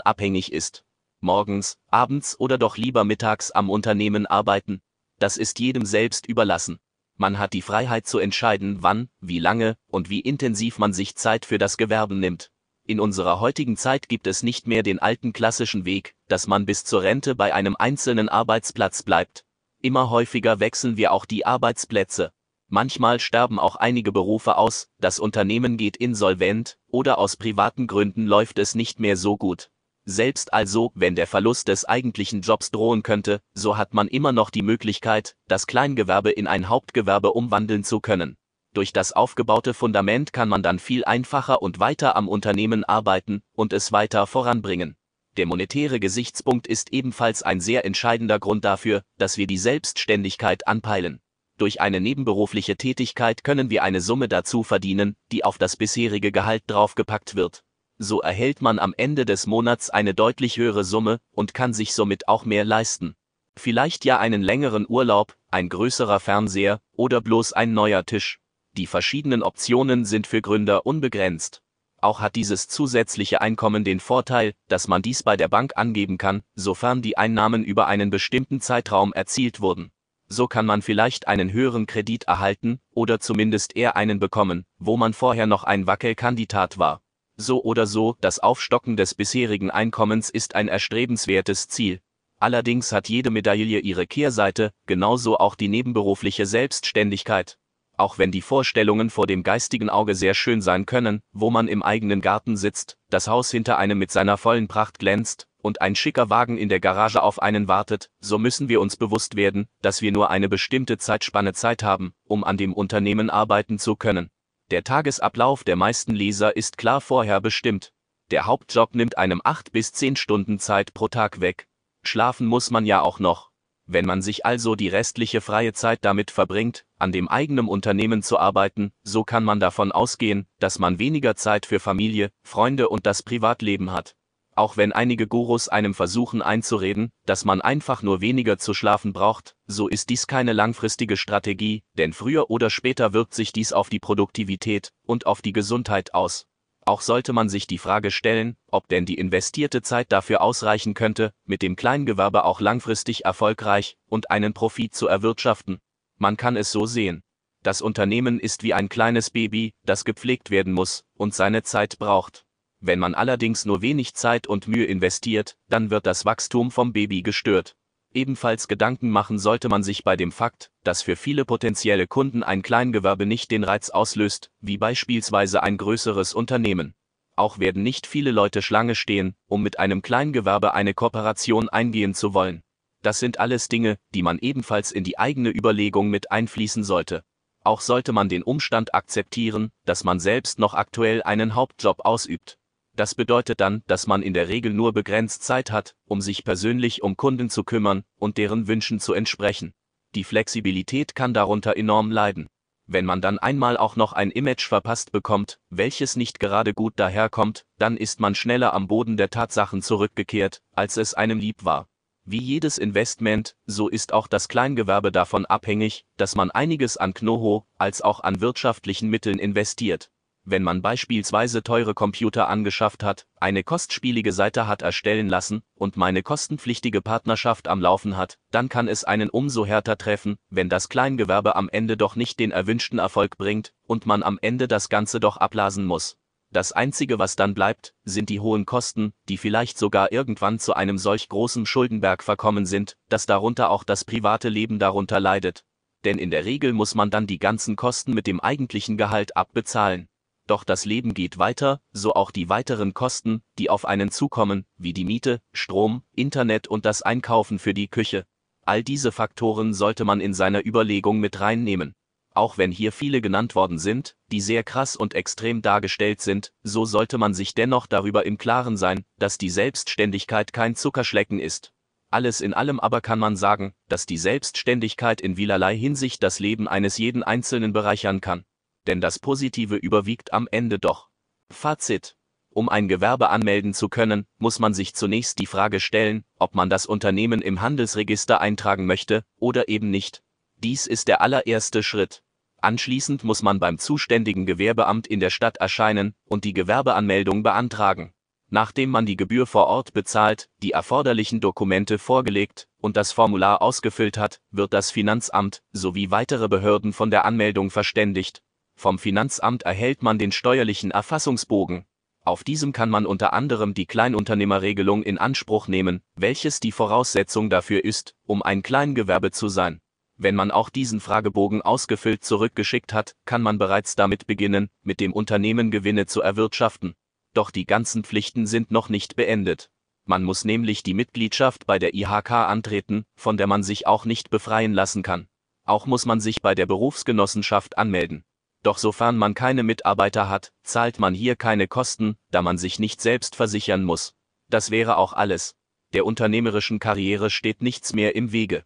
abhängig ist. Morgens, abends oder doch lieber mittags am Unternehmen arbeiten, das ist jedem selbst überlassen. Man hat die Freiheit zu entscheiden, wann, wie lange und wie intensiv man sich Zeit für das Gewerbe nimmt. In unserer heutigen Zeit gibt es nicht mehr den alten klassischen Weg, dass man bis zur Rente bei einem einzelnen Arbeitsplatz bleibt, Immer häufiger wechseln wir auch die Arbeitsplätze. Manchmal sterben auch einige Berufe aus, das Unternehmen geht insolvent, oder aus privaten Gründen läuft es nicht mehr so gut. Selbst also, wenn der Verlust des eigentlichen Jobs drohen könnte, so hat man immer noch die Möglichkeit, das Kleingewerbe in ein Hauptgewerbe umwandeln zu können. Durch das aufgebaute Fundament kann man dann viel einfacher und weiter am Unternehmen arbeiten und es weiter voranbringen. Der monetäre Gesichtspunkt ist ebenfalls ein sehr entscheidender Grund dafür, dass wir die Selbstständigkeit anpeilen. Durch eine nebenberufliche Tätigkeit können wir eine Summe dazu verdienen, die auf das bisherige Gehalt draufgepackt wird. So erhält man am Ende des Monats eine deutlich höhere Summe und kann sich somit auch mehr leisten. Vielleicht ja einen längeren Urlaub, ein größerer Fernseher oder bloß ein neuer Tisch. Die verschiedenen Optionen sind für Gründer unbegrenzt. Auch hat dieses zusätzliche Einkommen den Vorteil, dass man dies bei der Bank angeben kann, sofern die Einnahmen über einen bestimmten Zeitraum erzielt wurden. So kann man vielleicht einen höheren Kredit erhalten oder zumindest eher einen bekommen, wo man vorher noch ein Wackelkandidat war. So oder so, das Aufstocken des bisherigen Einkommens ist ein erstrebenswertes Ziel. Allerdings hat jede Medaille ihre Kehrseite, genauso auch die nebenberufliche Selbstständigkeit auch wenn die Vorstellungen vor dem geistigen Auge sehr schön sein können, wo man im eigenen Garten sitzt, das Haus hinter einem mit seiner vollen Pracht glänzt und ein schicker Wagen in der Garage auf einen wartet, so müssen wir uns bewusst werden, dass wir nur eine bestimmte Zeitspanne Zeit haben, um an dem Unternehmen arbeiten zu können. Der Tagesablauf der meisten Leser ist klar vorher bestimmt. Der Hauptjob nimmt einem acht bis zehn Stunden Zeit pro Tag weg. Schlafen muss man ja auch noch. Wenn man sich also die restliche freie Zeit damit verbringt, an dem eigenen Unternehmen zu arbeiten, so kann man davon ausgehen, dass man weniger Zeit für Familie, Freunde und das Privatleben hat. Auch wenn einige Gurus einem versuchen einzureden, dass man einfach nur weniger zu schlafen braucht, so ist dies keine langfristige Strategie, denn früher oder später wirkt sich dies auf die Produktivität und auf die Gesundheit aus. Auch sollte man sich die Frage stellen, ob denn die investierte Zeit dafür ausreichen könnte, mit dem Kleingewerbe auch langfristig erfolgreich und einen Profit zu erwirtschaften. Man kann es so sehen. Das Unternehmen ist wie ein kleines Baby, das gepflegt werden muss und seine Zeit braucht. Wenn man allerdings nur wenig Zeit und Mühe investiert, dann wird das Wachstum vom Baby gestört. Ebenfalls Gedanken machen sollte man sich bei dem Fakt, dass für viele potenzielle Kunden ein Kleingewerbe nicht den Reiz auslöst, wie beispielsweise ein größeres Unternehmen. Auch werden nicht viele Leute Schlange stehen, um mit einem Kleingewerbe eine Kooperation eingehen zu wollen. Das sind alles Dinge, die man ebenfalls in die eigene Überlegung mit einfließen sollte. Auch sollte man den Umstand akzeptieren, dass man selbst noch aktuell einen Hauptjob ausübt. Das bedeutet dann, dass man in der Regel nur begrenzt Zeit hat, um sich persönlich um Kunden zu kümmern und deren Wünschen zu entsprechen. Die Flexibilität kann darunter enorm leiden. Wenn man dann einmal auch noch ein Image verpasst bekommt, welches nicht gerade gut daherkommt, dann ist man schneller am Boden der Tatsachen zurückgekehrt, als es einem lieb war. Wie jedes Investment, so ist auch das Kleingewerbe davon abhängig, dass man einiges an Knoho als auch an wirtschaftlichen Mitteln investiert wenn man beispielsweise teure Computer angeschafft hat, eine kostspielige Seite hat erstellen lassen und meine kostenpflichtige Partnerschaft am Laufen hat, dann kann es einen umso härter treffen, wenn das Kleingewerbe am Ende doch nicht den erwünschten Erfolg bringt und man am Ende das Ganze doch ablasen muss. Das Einzige, was dann bleibt, sind die hohen Kosten, die vielleicht sogar irgendwann zu einem solch großen Schuldenberg verkommen sind, dass darunter auch das private Leben darunter leidet. Denn in der Regel muss man dann die ganzen Kosten mit dem eigentlichen Gehalt abbezahlen. Doch das Leben geht weiter, so auch die weiteren Kosten, die auf einen zukommen, wie die Miete, Strom, Internet und das Einkaufen für die Küche. All diese Faktoren sollte man in seiner Überlegung mit reinnehmen. Auch wenn hier viele genannt worden sind, die sehr krass und extrem dargestellt sind, so sollte man sich dennoch darüber im Klaren sein, dass die Selbstständigkeit kein Zuckerschlecken ist. Alles in allem aber kann man sagen, dass die Selbstständigkeit in vielerlei Hinsicht das Leben eines jeden Einzelnen bereichern kann denn das Positive überwiegt am Ende doch. Fazit. Um ein Gewerbe anmelden zu können, muss man sich zunächst die Frage stellen, ob man das Unternehmen im Handelsregister eintragen möchte oder eben nicht. Dies ist der allererste Schritt. Anschließend muss man beim zuständigen Gewerbeamt in der Stadt erscheinen und die Gewerbeanmeldung beantragen. Nachdem man die Gebühr vor Ort bezahlt, die erforderlichen Dokumente vorgelegt und das Formular ausgefüllt hat, wird das Finanzamt sowie weitere Behörden von der Anmeldung verständigt vom Finanzamt erhält man den steuerlichen Erfassungsbogen. Auf diesem kann man unter anderem die Kleinunternehmerregelung in Anspruch nehmen, welches die Voraussetzung dafür ist, um ein Kleingewerbe zu sein. Wenn man auch diesen Fragebogen ausgefüllt zurückgeschickt hat, kann man bereits damit beginnen, mit dem Unternehmen Gewinne zu erwirtschaften. Doch die ganzen Pflichten sind noch nicht beendet. Man muss nämlich die Mitgliedschaft bei der IHK antreten, von der man sich auch nicht befreien lassen kann. Auch muss man sich bei der Berufsgenossenschaft anmelden. Doch sofern man keine Mitarbeiter hat, zahlt man hier keine Kosten, da man sich nicht selbst versichern muss. Das wäre auch alles. Der unternehmerischen Karriere steht nichts mehr im Wege.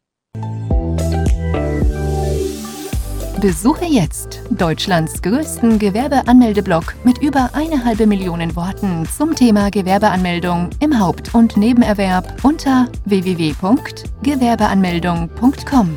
Besuche jetzt Deutschlands größten Gewerbeanmeldeblock mit über eine halbe Million Worten zum Thema Gewerbeanmeldung im Haupt- und Nebenerwerb unter www.gewerbeanmeldung.com.